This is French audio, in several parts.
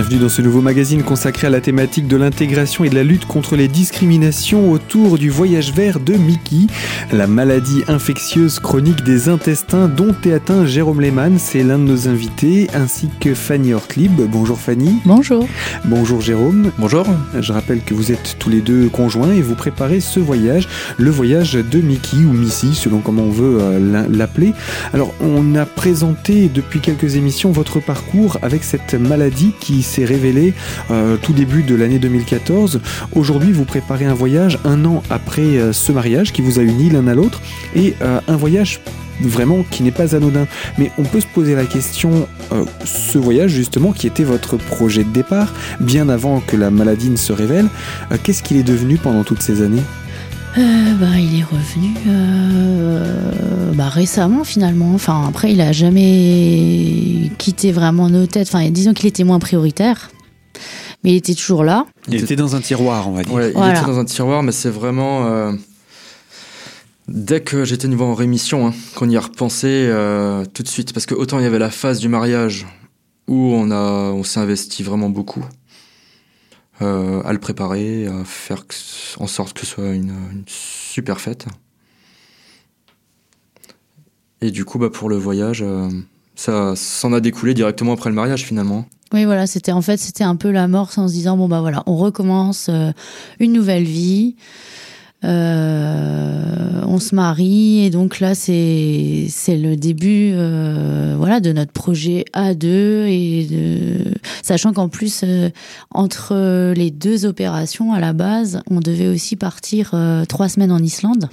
Bienvenue dans ce nouveau magazine consacré à la thématique de l'intégration et de la lutte contre les discriminations autour du voyage vert de Mickey, la maladie infectieuse chronique des intestins dont est atteint Jérôme Lehmann. C'est l'un de nos invités, ainsi que Fanny Hortlib. Bonjour Fanny. Bonjour. Bonjour Jérôme. Bonjour. Je rappelle que vous êtes tous les deux conjoints et vous préparez ce voyage, le voyage de Mickey ou Missy, selon comment on veut euh, l'appeler. Alors, on a présenté depuis quelques émissions votre parcours avec cette maladie qui s'est révélé euh, tout début de l'année 2014. Aujourd'hui, vous préparez un voyage un an après euh, ce mariage qui vous a uni l'un à l'autre et euh, un voyage vraiment qui n'est pas anodin. Mais on peut se poser la question, ce voyage justement qui était votre projet de départ, bien avant que la maladie ne se révèle, qu'est-ce qu'il est devenu pendant toutes ces années? Bah, il est revenu bah, récemment finalement. Enfin après il a jamais quitté vraiment nos têtes. Enfin disons qu'il était moins prioritaire, mais il était toujours là. Il était dans un tiroir, on va dire. Ouais, il était dans un tiroir, mais c'est vraiment euh, dès que j'étais niveau en rémission hein, qu'on y a repensé euh, tout de suite, parce que autant il y avait la phase du mariage où on a on s'est investi vraiment beaucoup. Euh, à le préparer, à faire en sorte que ce soit une, super fête. Et du coup, bah, pour le voyage, euh, ça s'en a découlé directement après le mariage finalement. Oui, voilà, c'était en fait c'était un peu la mort en se disant bon bah voilà, on recommence euh, une nouvelle vie, euh, on se marie et donc là c'est c'est le début euh, voilà de notre projet à deux et de sachant qu'en plus euh, entre les deux opérations à la base, on devait aussi partir trois semaines en Islande.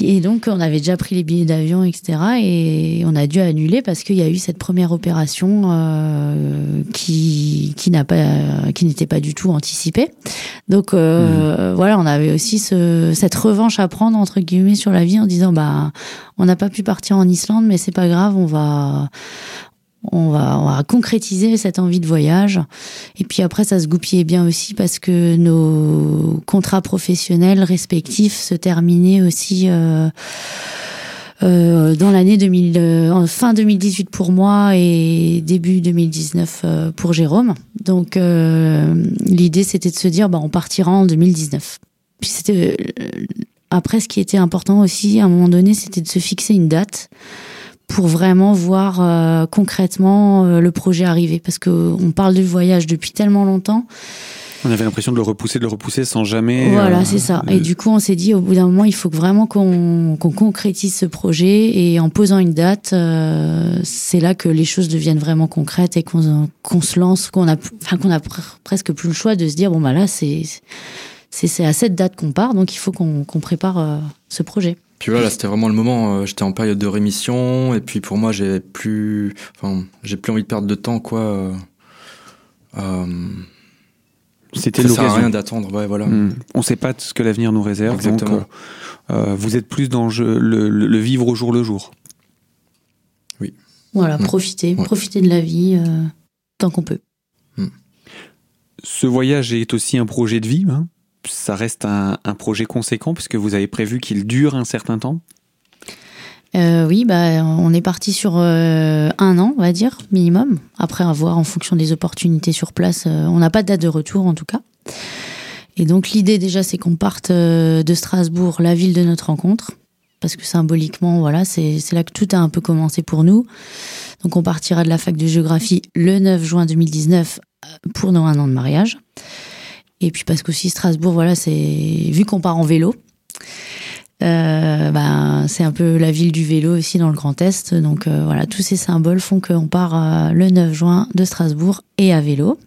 Et donc, on avait déjà pris les billets d'avion, etc. Et on a dû annuler parce qu'il y a eu cette première opération euh, qui qui n'a pas qui n'était pas du tout anticipée. Donc euh, mmh. voilà, on avait aussi ce, cette revanche à prendre entre guillemets sur la vie en disant bah on n'a pas pu partir en Islande, mais c'est pas grave, on va on va, on va concrétiser cette envie de voyage. Et puis après, ça se goupillait bien aussi parce que nos contrats professionnels respectifs se terminaient aussi euh, euh, dans l'année 2000, euh, fin 2018 pour moi et début 2019 euh, pour Jérôme. Donc euh, l'idée, c'était de se dire, bah, on partira en 2019. Puis c'était après, ce qui était important aussi, à un moment donné, c'était de se fixer une date pour vraiment voir euh, concrètement euh, le projet arriver. Parce que on parle du voyage depuis tellement longtemps. On avait l'impression de le repousser, de le repousser sans jamais. Voilà, euh, c'est ça. Et du coup, on s'est dit, au bout d'un moment, il faut vraiment qu'on concrétise ce projet. Et en posant une date, c'est là que les choses deviennent vraiment concrètes et qu'on se lance, qu'on a, enfin, qu'on a presque plus le choix de se dire, bon, bah là, c'est c'est à cette date qu'on part, donc il faut qu'on prépare ce projet. Puis voilà, c'était vraiment le moment. Euh, j'étais en période de rémission et puis pour moi, j'ai plus, enfin, j'ai plus envie de perdre de temps, quoi. Euh, euh c'était l'occasion. Ça sert à rien d'attendre, ouais, voilà. Hmm. On ne sait pas ce que l'avenir nous réserve. Exactement. Donc, euh, vous êtes plus dans le, le, le, vivre au jour le jour. Oui. Voilà, profiter, profiter de la vie tant qu'on peut. Hmm. Ce voyage est aussi un projet de vie. Hein ça reste un, projet conséquent puisque vous avez prévu qu'il dure un certain temps? Euh, oui, bah, on est parti sur euh, un an, on va dire, minimum. Après, avoir en fonction des opportunités sur place. Euh, on n'a pas de date de retour, en tout cas. Et donc, l'idée, déjà, c'est qu'on parte de Strasbourg, la ville de notre rencontre. Parce que symboliquement, voilà, c'est là que tout a un peu commencé pour nous. Donc, on partira de la fac de géographie le 9 juin 2019 pour nos un an de mariage. Et puis parce qu'aussi Strasbourg, voilà, c'est vu qu'on part en vélo, euh, ben, c'est un peu la ville du vélo aussi dans le Grand Est. Donc euh, voilà, tous ces symboles font qu'on part euh, le 9 juin de Strasbourg et à vélo.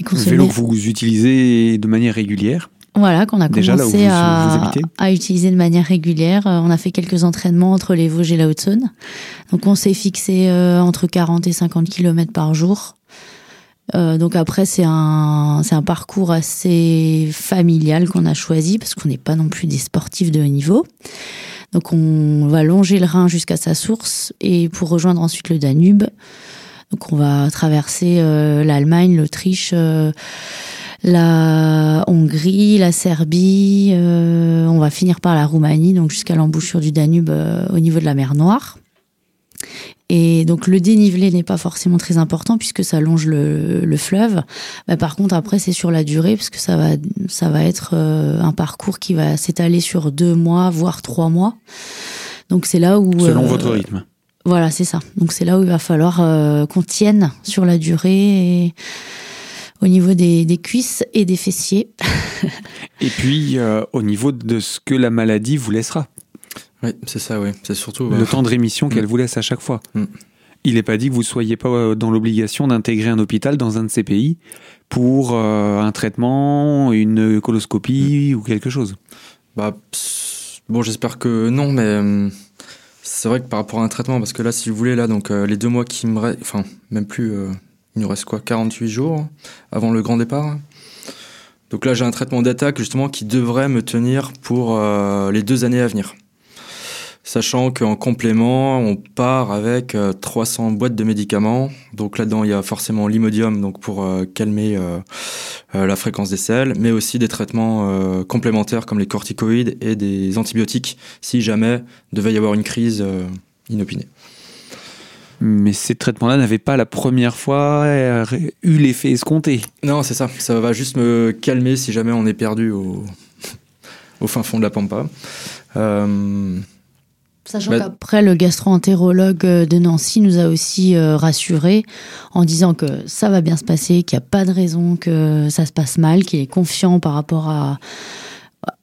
Et vélo que vous utilisez de manière régulière voilà, qu'on a commencé à, à, utiliser de manière régulière. On a fait quelques entraînements entre les Vosges et la Haute-Saône. Donc on s'est fixé entre 40 et 50 km par jour. Euh, donc après c'est un c'est un parcours assez familial qu'on a choisi parce qu'on n'est pas non plus des sportifs de haut niveau. Donc on va longer le Rhin jusqu'à sa source et pour rejoindre ensuite le Danube. Donc on va traverser euh, l'Allemagne, l'Autriche, euh, la Hongrie, la Serbie. on va finir par la Roumanie, donc jusqu'à l'embouchure du Danube au niveau de la mer Noire. Et donc le dénivelé n'est pas forcément très important puisque ça longe le, fleuve. Mais par contre après c'est sur la durée parce que ça va ça va être euh, un parcours qui va s'étaler sur deux mois voire trois mois. Donc c'est là où selon euh, votre rythme. Voilà c'est ça. Donc c'est là où il va falloir euh, qu'on tienne sur la durée et au niveau des, des cuisses et des fessiers. et puis au niveau de ce que la maladie vous laissera. Oui, c'est ça, oui. C'est surtout. Le temps de rémission qu'elle mm. vous laisse à chaque fois. Mm. Il n'est pas dit que vous ne soyez pas euh, dans l'obligation d'intégrer un hôpital dans un de ces pays pour euh, un traitement, une coloscopie mm. ou quelque chose. Bah, bon, j'espère que non, mais euh, c'est vrai que par rapport à un traitement, parce que là, si vous voulez, là, donc les deux mois qui me restent, enfin, même plus, il nous reste quoi, 48 jours avant le grand départ. Donc là, j'ai un traitement d'attaque justement qui devrait me tenir pour les deux années à venir sachant qu'en complément, on part avec 300 euh, boîtes de médicaments. Donc là-dedans, il y a forcément l'imodium donc pour euh, calmer euh, la fréquence des selles, mais aussi des traitements complémentaires comme les corticoïdes et des antibiotiques si jamais devait y avoir une crise inopinée. Mais ces traitements-là n'avaient pas la première fois eu l'effet escompté. Non, c'est ça. Ça va juste me calmer si jamais on est perdu au, au fin fond de la pampa. Sachant qu'après, le gastro-entérologue euh, de Nancy nous a aussi euh, rassurés en disant que ça va bien se passer, qu'il n'y a pas de raison que ça se passe mal, qu'il est confiant par rapport à,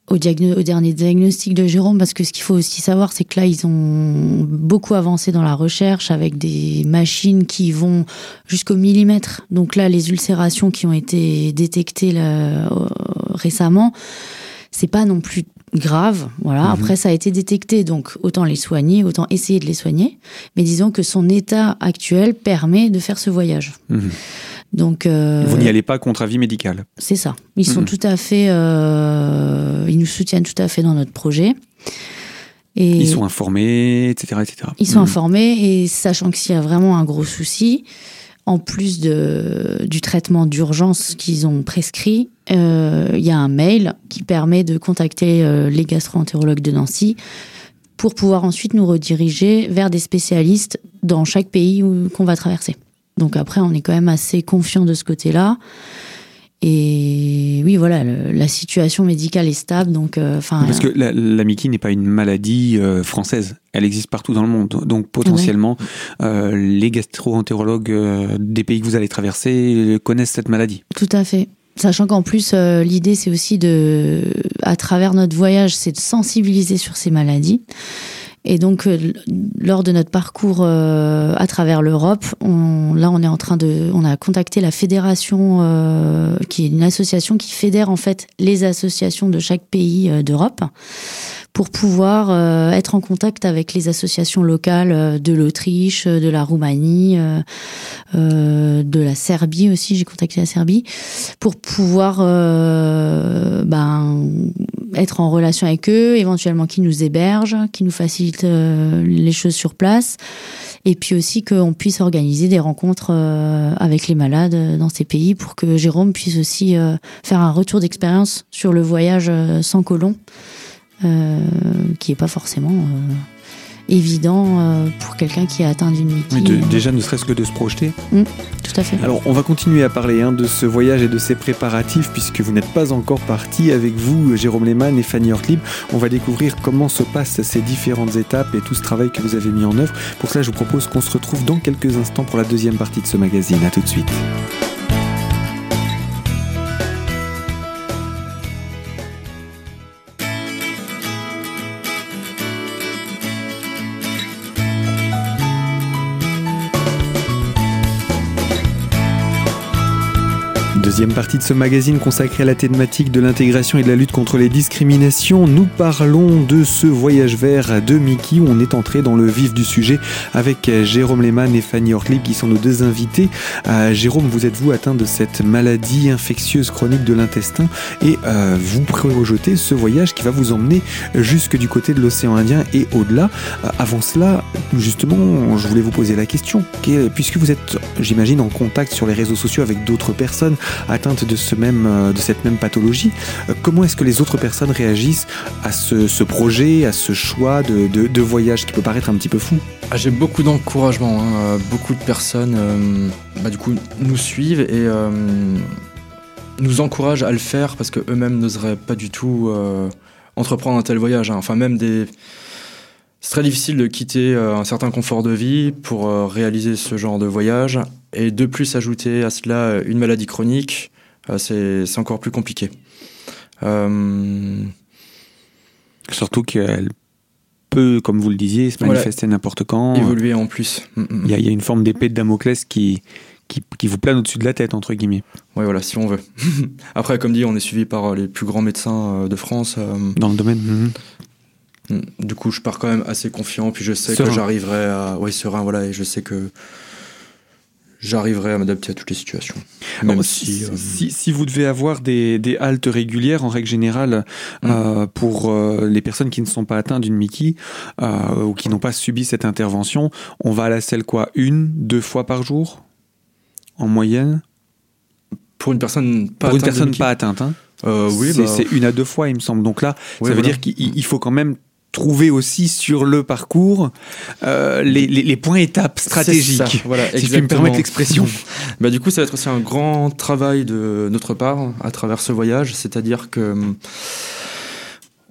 au, au, dernier diagnostic de Jérôme, parce que ce qu'il faut aussi savoir, c'est que là, ils ont beaucoup avancé dans la recherche avec des machines qui vont jusqu'au millimètre. Donc là, les ulcérations qui ont été détectées là, euh, récemment, c'est pas non plus grave. Voilà. Mhm. Après, ça a été détecté, donc autant les soigner, autant essayer de les soigner. Mais disons que son état actuel permet de faire ce voyage. Mhm. Donc, euh, vous n'y allez pas contre avis médical. C'est ça. Ils sont mhm. tout à fait, euh, ils nous soutiennent tout à fait dans notre projet. Et ils sont informés, etc., etc. Ils sont informés et sachant que s'il y a vraiment un gros souci, en plus du traitement d'urgence qu'ils ont prescrit, euh, il y a un mail qui permet de contacter euh, les gastro-entérologues de Nancy pour pouvoir ensuite nous rediriger vers des spécialistes dans chaque pays qu'on va traverser. Donc après, on est quand même assez confiant de ce côté-là. Et oui, voilà, la situation médicale est stable, donc euh, parce que la, la n'est pas une maladie euh, française, elle existe partout dans le monde. Donc potentiellement, euh, les gastro-entérologues des pays que vous allez traverser connaissent cette maladie. Tout à fait. Sachant qu'en plus, l'idée, c'est aussi de, à travers notre voyage, c'est de sensibiliser sur ces maladies. Et donc, euh, lors de notre parcours euh, à travers l'Europe, on, là, on est en train de, on a contacté la fédération, euh, qui est une association qui fédère en fait les associations de chaque pays d'Europe pour pouvoir être en contact avec les associations locales de l'Autriche, de la Roumanie, de la Serbie aussi. J'ai contacté la Serbie pour pouvoir ben, être en relation avec eux, éventuellement qui nous hébergent, qui nous facilitent les choses sur place, et puis aussi qu'on puisse organiser des rencontres avec les malades dans ces pays pour que Jérôme puisse aussi faire un retour d'expérience sur le voyage sans colon. Euh, qui est pas forcément euh, évident euh, pour quelqu'un qui a atteint d'une Mickey. déjà, ne serait-ce que de se projeter. Mmh, tout à fait. Alors, on va continuer à parler hein, de ce voyage et de ses préparatifs, puisque vous n'êtes pas encore parti avec vous, Jérôme Lehmann et Fanny Hortlib. On va découvrir comment se passent ces différentes étapes et tout ce travail que vous avez mis en œuvre. Pour cela, je vous propose qu'on se retrouve dans quelques instants pour la deuxième partie de ce magazine. A tout de suite. Deuxième partie de ce magazine consacré à la thématique de l'intégration et de la lutte contre les discriminations. Nous parlons de ce voyage vert de Mickey où on est entré dans le vif du sujet avec Jérôme Lehmann et Fanny Ortlib qui sont nos deux invités. Euh, Jérôme, vous êtes-vous atteint de cette maladie infectieuse chronique de l'intestin? Et euh, vous projetez ce voyage qui va vous emmener jusque du côté de l'océan Indien et au-delà. Euh, avant cela, justement, je voulais vous poser la question. Puisque vous êtes, j'imagine, en contact sur les réseaux sociaux avec d'autres personnes, atteintes de, ce même, de cette même pathologie. comment est-ce que les autres personnes réagissent à ce, projet, à ce choix de, voyage qui peut paraître un petit peu fou? Ah, J'ai beaucoup d'encouragement. Hein. Beaucoup de personnes bah, nous suivent et nous encouragent à le faire parce qu'eux-mêmes n'oseraient pas du tout entreprendre un tel voyage. Hein. Enfin, même. C'est très difficile de quitter euh, un certain confort de vie pour euh, réaliser ce genre de voyage. Et de plus ajouter à cela euh, une maladie chronique, c'est encore plus compliqué. Surtout qu'elle peut, comme vous le disiez, se manifester n'importe quand. Évoluer en plus. Mm, mm, mm. Il y, a une forme d'épée de Damoclès qui, qui, vous plane au-dessus de la tête, entre guillemets. Oui, voilà, si on veut. Après, comme dit, on est suivi par les plus grands médecins de France. Dans le domaine. Du coup, je pars quand même assez confiant, puis je sais que j'arriverai à. Oui, serein, voilà, et je sais que j'arriverai à m'adapter à toutes les situations. Même euh, si, si, vous devez avoir des, des, haltes régulières, en règle générale, mm. euh, pour euh, les personnes qui ne sont pas atteintes d'une Mickey ou qui n'ont pas subi cette intervention, on va à la selle quoi Une, deux fois par jour En moyenne? Pour une personne pas pour une personne pas atteinte, hein oui, c'est bah, une à deux fois, il me semble. Donc là, ça veut dire qu'il faut quand même trouver aussi sur le parcours euh, les, les, points étapes stratégiques, voilà, si tu me permettre l'expression. bah, du coup, ça va être aussi un grand travail de notre part à travers ce voyage, c'est-à-dire que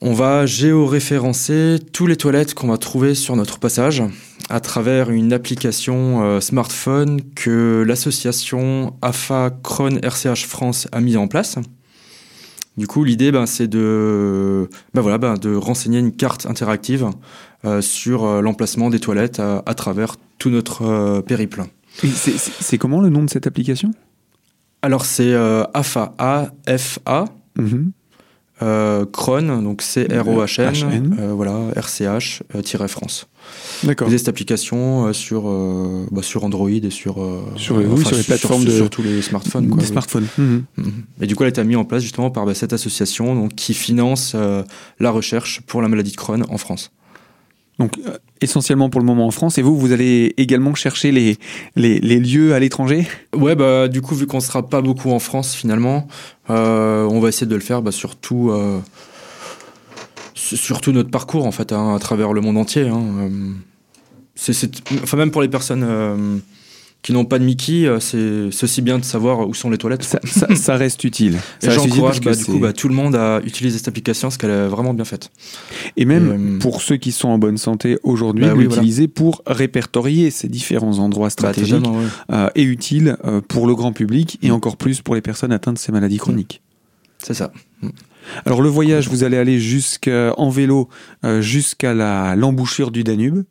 on va géoréférencer tous les toilettes qu'on va trouver sur notre passage à travers une application euh, smartphone que l'association AFA Crohn RCH France a mis en place. Du coup, l'idée, ben, c'est de, ben voilà, ben, de renseigner une carte interactive euh, sur euh, l'emplacement des toilettes à, travers tout notre euh, périple. C'est comment le nom de cette application? Alors, c'est AFA, A-F-A. Euh, Cron, donc C-R-O-H-N, euh, voilà, RCH-France. Euh, D'accord. Vous cette application sur, bah, sur Android et sur, sur, les plateformes de... sur tous les smartphones. Quoi, les smartphones. Mhm. Mhm. Et du coup, elle a été mise en place justement par bah, cette association donc, qui finance la recherche pour la maladie de Crohn en France. Donc euh, essentiellement pour le moment en France. Et vous, vous allez également chercher les, les, lieux à l'étranger? Ouais, bah du coup, vu qu'on ne sera pas beaucoup en France finalement, euh, on va essayer de le faire bah, surtout, euh, surtout notre parcours en fait, hein, à travers le monde entier. Hein. Enfin, même pour les personnes qui n'ont pas de Mickey, euh, c'est aussi bien de savoir où sont les toilettes. Ça, reste utile. J'encourage bah, du coup bah, tout le monde à utiliser cette application parce qu'elle est vraiment bien faite. Et même euh, pour ceux qui sont en bonne santé aujourd'hui, bah l'utiliser pour répertorier ces différents endroits stratégiques euh, et utiles pour le grand public et mm. encore plus pour les personnes atteintes de ces maladies chroniques. C'est ça. Mm. Alors le voyage, vous allez aller jusqu'en vélo jusqu'à l'embouchure du Danube.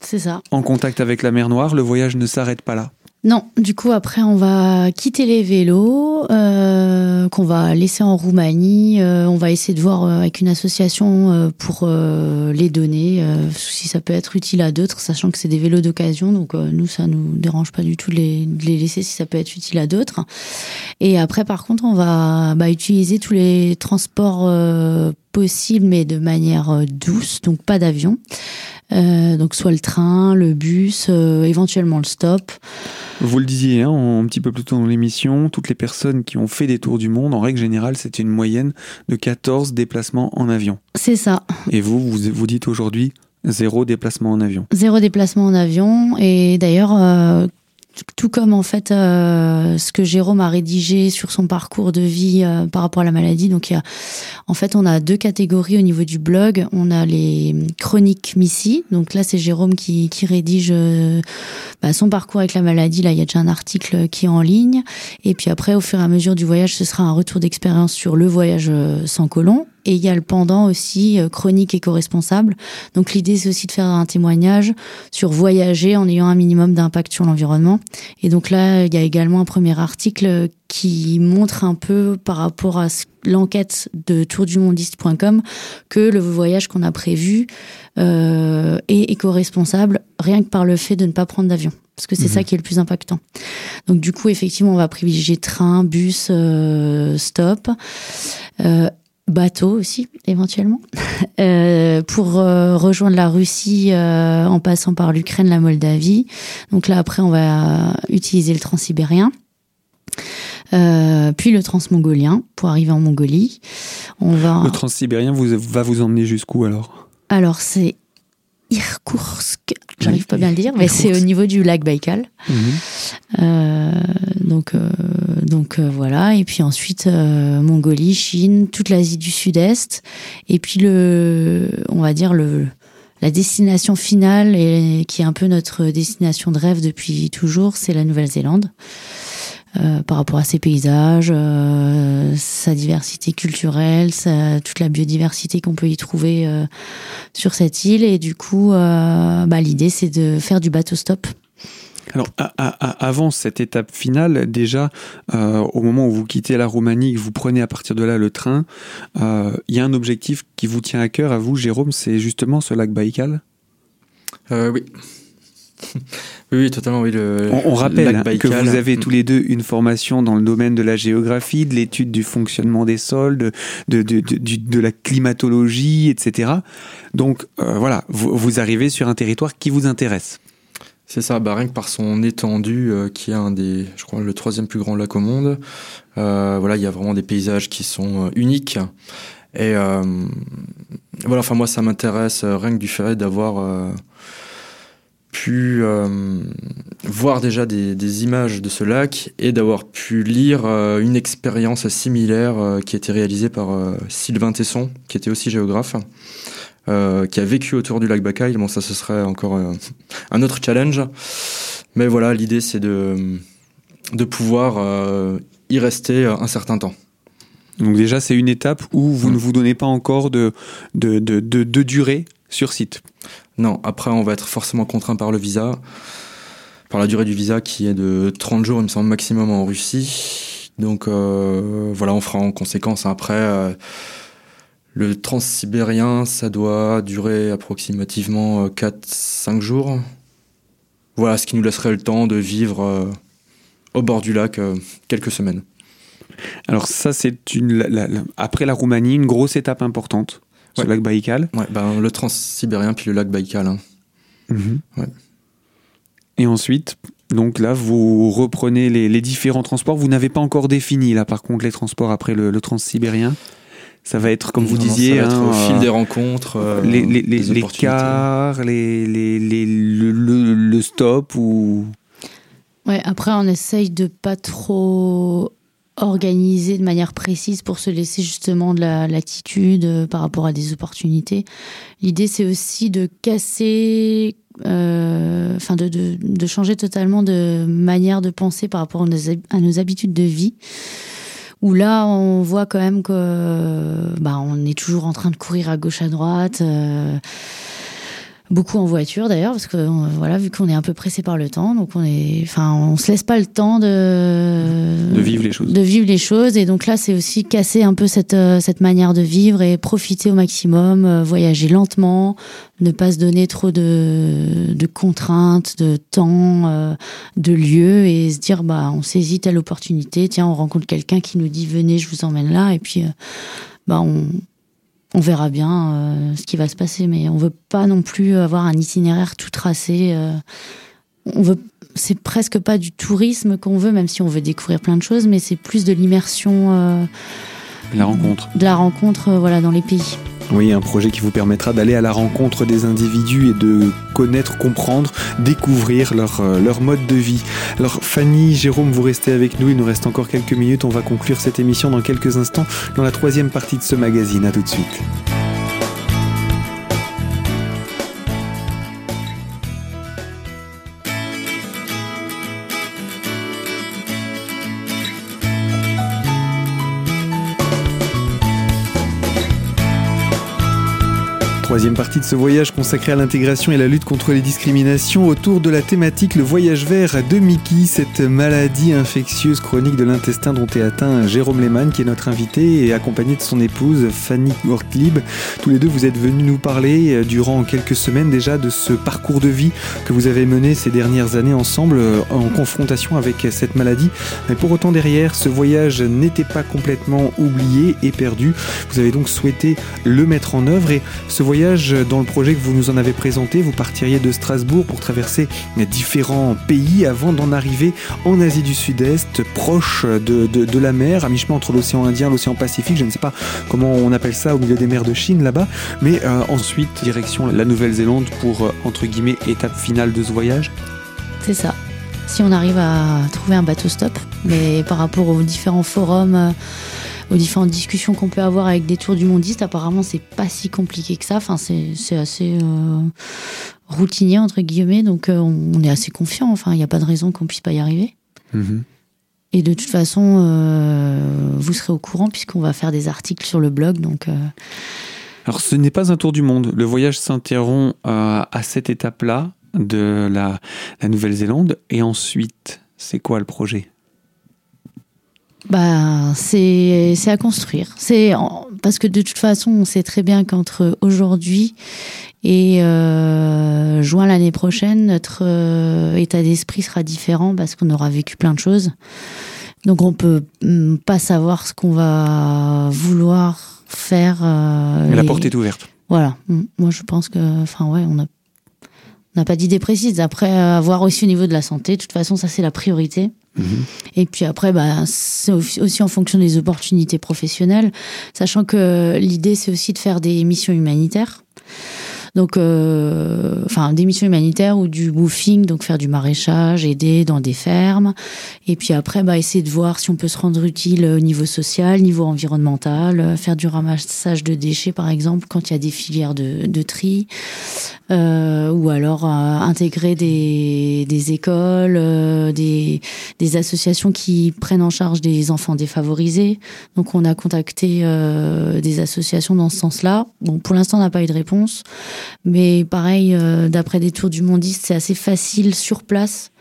C'est ça. En contact avec la mer Noire, le voyage ne s'arrête pas là. Non, du coup après on va quitter les vélos euh, qu'on va laisser en Roumanie. Euh, on va essayer de voir euh, avec une association pour les donner, si ça peut être utile à d'autres, sachant que c'est des vélos d'occasion. Donc nous ça nous dérange pas du tout de les, laisser si ça peut être utile à d'autres. Et après par contre on va bah, utiliser tous les transports possibles mais de manière douce, donc pas d'avion. Euh, donc soit le train, le bus, euh, éventuellement le stop. Vous le disiez hein, un petit peu plus tôt dans l'émission, toutes les personnes qui ont fait des tours du monde, en règle générale, c'est une moyenne de 14 déplacements en avion. C'est ça. Et vous, vous, vous dites aujourd'hui zéro déplacement en avion. Zéro déplacement en avion. Et d'ailleurs, euh, tout comme en fait euh, ce que Jérôme a rédigé sur son parcours de vie euh, par rapport à la maladie. Donc il y a, en fait, on a deux catégories au niveau du blog. On a les chroniques Missy. Donc là, c'est Jérôme qui, qui rédige euh, bah, son parcours avec la maladie. Là, il y a déjà un article qui est en ligne. Et puis après, au fur et à mesure du voyage, ce sera un retour d'expérience sur le voyage sans colon et il y a le pendant aussi euh, chronique et co-responsable. Donc l'idée c'est aussi de faire un témoignage sur voyager en ayant un minimum d'impact sur l'environnement. Et donc là, il y a également un premier article qui montre un peu par rapport à l'enquête de tourdumondiste.com que le voyage qu'on a prévu euh, est éco-responsable rien que par le fait de ne pas prendre d'avion parce que c'est ça mhm. qui est le plus impactant. Donc du coup, effectivement, on va privilégier train, bus, euh, stop. Euh, bateau aussi éventuellement euh, pour euh, rejoindre la Russie euh, en passant par l'Ukraine, la Moldavie. Donc là après on va utiliser le transsibérien. puis le transmongolien pour arriver en Mongolie. On va... Le transsibérien vous, va vous emmener jusqu'où alors? Alors c'est Irkoutsk, j'arrive pas bien à le dire, mais c'est au niveau du lac Baïkal. Mhm. Euh, donc, euh, donc euh, voilà. Et puis ensuite, Mongolie, Chine, toute l'Asie du Sud-Est. Et puis le, on va dire le, la destination finale et qui est un peu notre destination de rêve depuis toujours, c'est la Nouvelle-Zélande. Euh, par rapport à ses paysages, euh, sa diversité culturelle, toute la biodiversité qu'on peut y trouver euh, sur cette île. Et du coup, bah, l'idée, c'est de faire du bateau stop. Alors, avant cette étape finale, déjà, au moment où vous quittez la Roumanie, que vous prenez à partir de là le train, il y a un objectif qui vous tient à cœur, à vous, Jérôme, c'est justement ce lac Baïkal? Oui. Oui, totalement. Oui, le, on, rappelle hein, que vous avez tous les deux une formation dans le domaine de la géographie, de l'étude du fonctionnement des sols, de, de, de, de, la climatologie, etc. Donc euh, voilà, vous, arrivez sur un territoire qui vous intéresse. C'est ça, bah, rien que par son étendue, euh, qui est un des, je crois, le troisième plus grand lac au monde. Euh, voilà, il y a vraiment des paysages qui sont uniques. Et voilà, enfin moi, ça m'intéresse rien que du fait d'avoir pu euh, voir déjà des, images de ce lac et d'avoir pu lire euh, une expérience similaire euh, qui a été réalisée par Sylvain Tesson, qui était aussi géographe, qui a vécu autour du lac Bacaille. Bon, ça, ce serait encore un autre challenge. Mais voilà, l'idée, c'est de, de pouvoir y rester un certain temps. Donc déjà, c'est une étape où vous ne vous donnez pas encore de, de, de, de durée sur site. Non, après on va être forcément contraint par le visa, par la durée du visa qui est de 30 jours, il me semble, maximum en Russie. Donc euh, voilà, on fera en conséquence. Après, euh, le transsibérien, ça doit durer approximativement 4-5 euh, jours. Voilà, ce qui nous laisserait le temps de vivre au bord du lac quelques semaines. Alors ça, c'est une après la Roumanie, une grosse étape importante le lac Baïkal. Ouais, ben, le transsibérien puis le lac Baïkal. Hein. Mhm. Et ensuite, donc là, vous reprenez les, différents transports. Vous n'avez pas encore défini, là, par contre, les transports après le, le transsibérien. Ça va être, comme vous disiez, hein, au fil des rencontres, euh, les, les, les, les cars, les, le, le, stop ou. Ouais, après, on essaye de pas trop organisé de manière précise pour se laisser justement de la latitude euh, par rapport à des opportunités. L'idée, c'est aussi de casser, euh, enfin de, de, de, changer totalement de manière de penser par rapport à nos, à nos habitudes de vie. Où là, on voit quand même que bah, on est toujours en train de courir à gauche à droite. Euh, beaucoup en voiture d'ailleurs parce que euh, voilà vu qu'on est un peu pressé par le temps donc on est enfin on se laisse pas le temps de de vivre les choses. de vivre les choses. Et donc là c'est aussi casser un peu cette euh, cette manière de vivre et profiter au maximum euh, voyager lentement ne pas se donner trop de de contraintes de temps de lieux et se dire bah on saisit telle opportunité. Tiens on rencontre quelqu'un qui nous dit venez je vous emmène là. Et puis bah on on verra bien euh, ce qui va se passer, mais on veut pas non plus avoir un itinéraire tout tracé. Euh, on veut, c'est presque pas du tourisme qu'on veut, même si on veut découvrir plein de choses, mais c'est plus de l'immersion. Euh, la rencontre. De la rencontre, voilà, dans les pays. Oui, un projet qui vous permettra d'aller à la rencontre des individus et de connaître, comprendre, découvrir leur, euh, leur mode de vie. Alors Fanny, Jérôme, vous restez avec nous, il nous reste encore quelques minutes, on va conclure cette émission dans quelques instants dans la troisième partie de ce magazine. A tout de suite. Troisième partie de ce voyage consacré à l'intégration et la lutte contre les discriminations autour de la thématique le voyage vert de Mickey, cette maladie infectieuse chronique de l'intestin dont est atteint Jérôme Lehmann qui est notre invité et accompagné de son épouse Fanny Ortlib. Tous les deux vous êtes venus nous parler euh, durant quelques semaines déjà de ce parcours de vie que vous avez mené ces dernières années ensemble euh, en confrontation avec cette maladie. Mais pour autant derrière, ce voyage n'était pas complètement oublié et perdu. Vous avez donc souhaité le mettre en œuvre et ce voyage dans le projet que vous nous en avez présenté. Vous partiriez de Strasbourg pour traverser différents pays avant d'en arriver en Asie du Sud-Est, proche de, de, la mer, à mi-chemin entre l'océan Indien et l'océan Pacifique. Je ne sais pas comment on appelle ça au milieu des mers de Chine là-bas. Mais euh, ensuite, direction la Nouvelle-Zélande pour, euh, entre guillemets, étape finale de ce voyage. C'est ça. Si on arrive à trouver un bateau stop, mais par rapport aux différents forums, euh, aux différentes discussions qu'on peut avoir avec des tours du mondiste, apparemment c'est pas si compliqué que ça. Enfin, c'est assez routinier entre guillemets, donc on est assez confiant. Enfin, il n'y a pas de raison qu'on puisse pas y arriver. Mhm. Et de toute façon, euh, vous serez au courant puisqu'on va faire des articles sur le blog. Donc, euh. Alors, ce n'est pas un tour du monde. Le voyage s'interrompt euh, à cette étape-là de la, Nouvelle-Zélande. Et ensuite, c'est quoi le projet? Bah, c'est à construire. C'est parce que de toute façon, on sait très bien qu'entre aujourd'hui et euh, juin l'année prochaine, notre euh, état d'esprit sera différent parce qu'on aura vécu plein de choses. Donc on peut mm, pas savoir ce qu'on va vouloir faire. Euh, la porte est ouverte. Voilà. Mm. Moi je pense que, enfin ouais, on a n'a pas d'idée précise. Après, avoir aussi au niveau de la santé. De toute façon, ça c'est la priorité. Et puis après, bah, c'est aussi en fonction des opportunités professionnelles, sachant que l'idée c'est aussi de faire des missions humanitaires. Donc, euh, enfin, des missions humanitaires ou du woofing, donc faire du maraîchage, aider dans des fermes. Et puis après, bah, essayer de voir si on peut se rendre utile au niveau social, niveau environnemental, euh, faire du ramassage de déchets, par exemple, quand il y a des filières de, de tri. Euh, ou alors euh, intégrer des, des écoles, euh, des, des associations qui prennent en charge des enfants défavorisés. Donc on a contacté des associations dans ce sens-là. Bon, pour l'instant, on n'a pas eu de réponse. Mais pareil, euh, d'après des tours du mondiste, c'est assez facile sur place.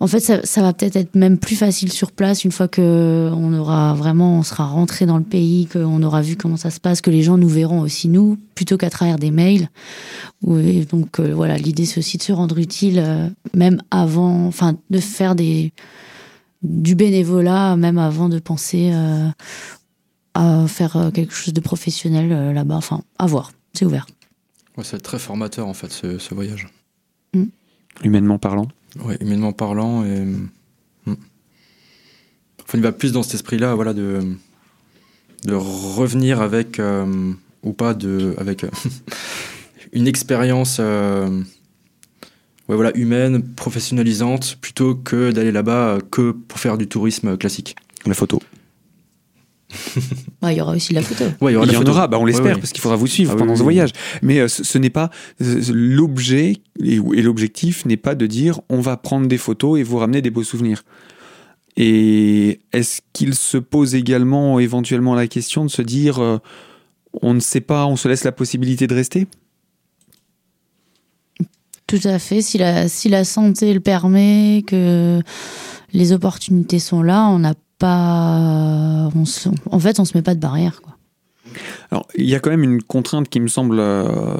En fait, ça, va peut-être être même plus facile sur place une fois que on aura vraiment, on sera rentré dans le pays, qu'on aura vu comment ça se passe, que les gens nous verront aussi nous, plutôt qu'à travers des mails. Donc euh, voilà, l'idée c'est aussi de se rendre utile, euh, même avant, enfin de faire des du bénévolat, même avant de penser à faire quelque chose de professionnel là-bas. Enfin, à voir, c'est ouvert. Ouais, c'est très formateur en fait ce, voyage. Mm. Humainement parlant Oui, humainement parlant. Et... Mm. Enfin, il va plus dans cet esprit-là, voilà, de, de revenir avec, euh, ou pas, de, avec une expérience euh, ouais, voilà, humaine, professionnalisante, plutôt que d'aller là-bas que pour faire du tourisme classique. La photo. Bah, il y aura aussi la photo. il y, en aura, bah, on l'espère, parce qu'il faudra vous suivre ah pendant ce voyage. Mais euh, ce, n'est pas l'objet et, l'objectif n'est pas de dire on va prendre des photos et vous ramener des beaux souvenirs. Et est-ce qu'il se pose également éventuellement la question de se dire euh, on ne sait pas, on se laisse la possibilité de rester? Tout à fait. Si la, si la santé le permet, que les opportunités sont là, on n'a pas. en fait, on se met pas de barrière. Quoi. Alors, il y a quand même une contrainte qui me semble euh,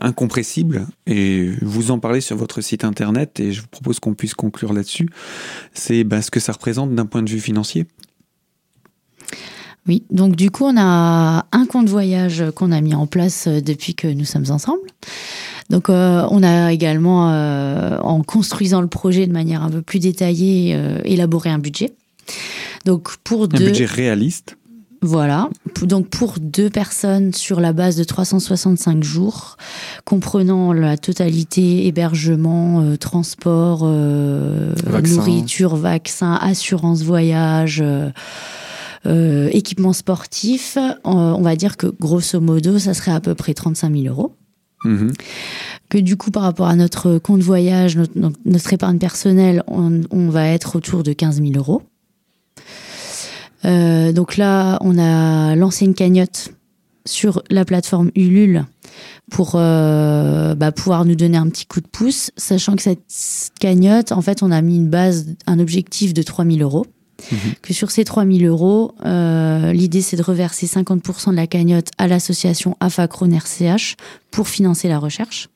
incompressible, et vous en parlez sur votre site internet, et je vous propose qu'on puisse conclure là-dessus. C'est bah, ce que ça représente d'un point de vue financier. Oui, donc du coup, on a un compte voyage qu'on a mis en place euh, depuis que nous sommes ensemble. Donc, euh, on a également, en construisant le projet de manière un peu plus détaillée, élaboré un budget. Donc pour un budget réaliste. Voilà. Donc pour deux personnes sur la base de 365 jours, comprenant la totalité hébergement, euh, transport, euh, nourriture, vaccin, assurance voyage. Euh, équipement sportif, on va dire que grosso modo, ça serait à peu près 35 000 euros. Mhm. Que du coup, par rapport à notre compte voyage, notre, épargne personnelle, on, on, va être autour de 15 000 euros. Euh, donc là, on a lancé une cagnotte sur la plateforme Ulule pour euh, bah, pouvoir nous donner un petit coup de pouce, sachant que cette cagnotte, en fait, on a mis une base, un objectif de 3000 euros. Mhm. Que sur ces 3000 euros, euh, l'idée c'est de reverser 50% de la cagnotte à l'association AFACRON RCH pour financer la recherche.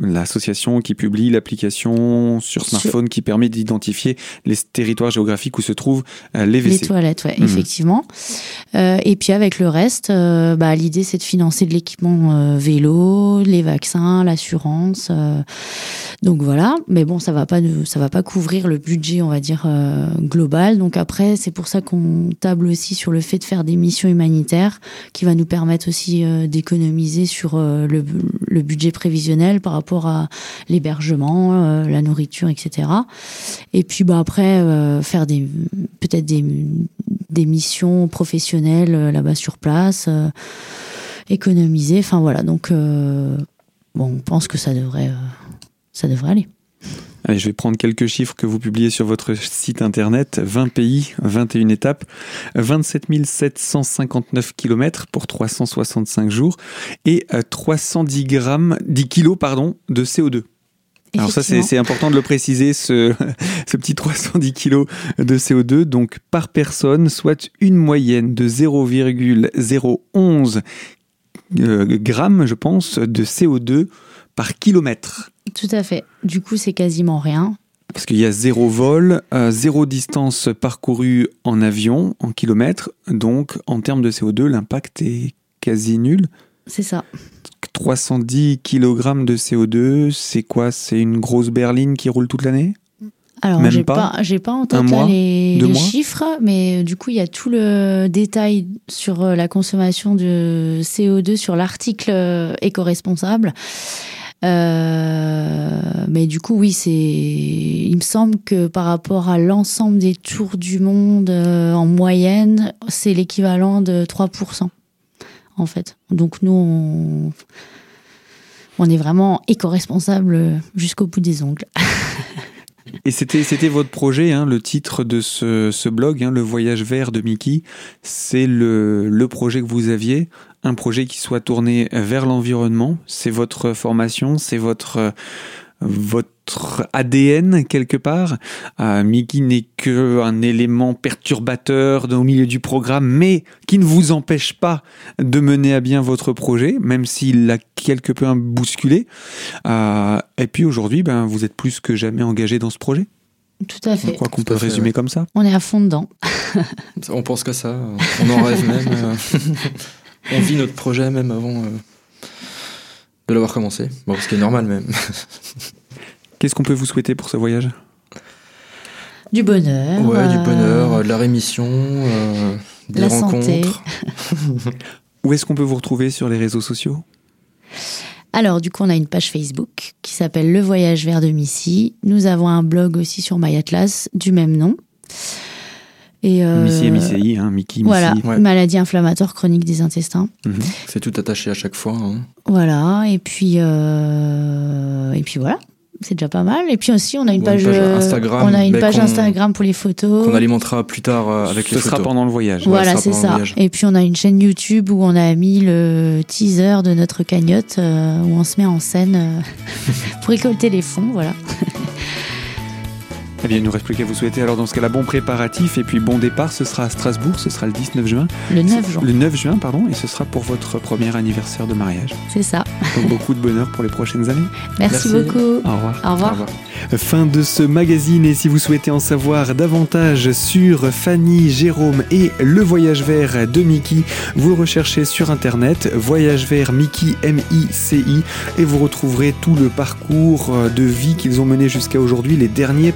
L'association qui publie l'application sur smartphone qui permet d'identifier les territoires géographiques où se trouvent euh, les WC. Les toilettes, ouais, mhm. effectivement. Euh, et puis avec le reste, euh, bah, l'idée c'est de financer de l'équipement vélo, les vaccins, l'assurance. donc voilà, mais bon, ça va pas, ça va pas couvrir le budget, on va dire global. Donc après, c'est pour ça qu'on table aussi sur le fait de faire des missions humanitaires, qui va nous permettre aussi d'économiser sur le le budget prévisionnel par rapport à l'hébergement, euh, la nourriture, etc. Et puis bah après euh, faire des peut-être des, des missions professionnelles euh, là-bas sur place, économiser. Enfin voilà donc bon on pense que ça devrait ça devrait aller. Allez, je vais prendre quelques chiffres que vous publiez sur votre site internet. 20 pays, 21 étapes, 27 759 km pour 365 jours et 310 euh, grammes, 10 kilos, pardon, de CO2. Alors ça, c'est important de le préciser, ce, ce petit 310 kilos de CO2, donc par personne, soit une moyenne de 0,011 euh, grammes, je pense, de CO2 par kilomètre. Tout à fait. Du coup, c'est quasiment rien. Parce qu'il y a zéro vol, euh, zéro distance parcourue en avion, en kilomètres. Donc, en termes de CO2, l'impact est quasi nul. C'est ça. 310 kg de CO2, c'est quoi? C'est une grosse berline qui roule toute l'année? Alors, j'ai pas, j'ai pas en tête les, chiffres, mais euh, du coup, il y a tout le détail sur euh, la consommation de CO2 sur l'article éco-responsable. Euh, mais du coup, oui, c'est. Il me semble que par rapport à l'ensemble des tours du monde euh, en moyenne, c'est l'équivalent de 3%, en fait. Donc nous, on, on est vraiment éco-responsable jusqu'au bout des ongles. Et c'était c'était votre projet, hein, le titre de ce, ce blog, hein, le voyage vert de Mickey. C'est le, le projet que vous aviez, un projet qui soit tourné vers l'environnement. C'est votre formation, c'est votre votre ADN quelque part. Euh, Mickey n'est qu'un élément perturbateur au milieu du programme, mais qui ne vous empêche pas de mener à bien votre projet, même s'il l'a quelque peu bousculé. Euh, et puis aujourd'hui, ben, vous êtes plus que jamais engagé dans ce projet. Tout à fait. Je crois qu'on peut résumer comme ça? On est à fond dedans. on pense que ça, on en rêve même. Euh. on vit notre projet même avant euh, de l'avoir commencé. Bon, ce qui est normal même. Qu'est-ce qu'on peut vous souhaiter pour ce voyage? Du bonheur. Ouais, du bonheur, euh, de la rémission, euh, des la rencontres. Où est-ce qu'on peut vous retrouver sur les réseaux sociaux? Alors, du coup, on a une page Facebook qui s'appelle Le Voyage vers de Missy. Nous avons un blog aussi sur MyAtlas du même nom. Et euh, Missy et Missy, hein, Mickey, Voilà, maladie inflammatoire chronique des intestins. Mhm. C'est tout attaché à chaque fois. Hein. Voilà, et puis, euh, et puis voilà c'est déjà pas mal. Et puis aussi, on a une, page, euh, Instagram, on a une page Instagram pour les photos. Qu'on alimentera plus tard euh, avec les photos. Ce sera pendant le voyage. Voilà, c'est ça. Et puis on a une chaîne YouTube où on a mis le teaser de notre cagnotte euh, où on se met en scène pour récolter les fonds, voilà. Eh bien, il nous reste plus qu'à vous souhaiter alors dans ce cas-là bon préparatif et puis bon départ. Ce sera à Strasbourg, ce sera le 19 juin. Le 9 juin. Le 9 juin, pardon, et ce sera pour votre premier anniversaire de mariage. C'est ça. Donc beaucoup de bonheur pour les prochaines années. Merci, beaucoup. Au revoir. Au revoir. Fin de ce magazine et si vous souhaitez en savoir davantage sur Fanny, Jérôme et le voyage vert de Mickey, vous le recherchez sur internet, voyage vert Mickey M-I-C-I et vous retrouverez tout le parcours de vie qu'ils ont mené jusqu'à aujourd'hui, les derniers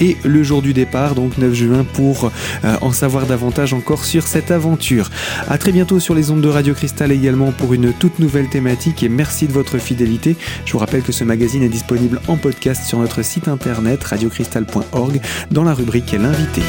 et le jour du départ, donc 9 juin, pour euh, en savoir davantage encore sur cette aventure. A très bientôt sur les ondes de Radio Cristal également pour une toute nouvelle thématique et merci de votre fidélité. Je vous rappelle que ce magazine est disponible en podcast sur notre site internet radiocristal.org dans la rubrique L'invité.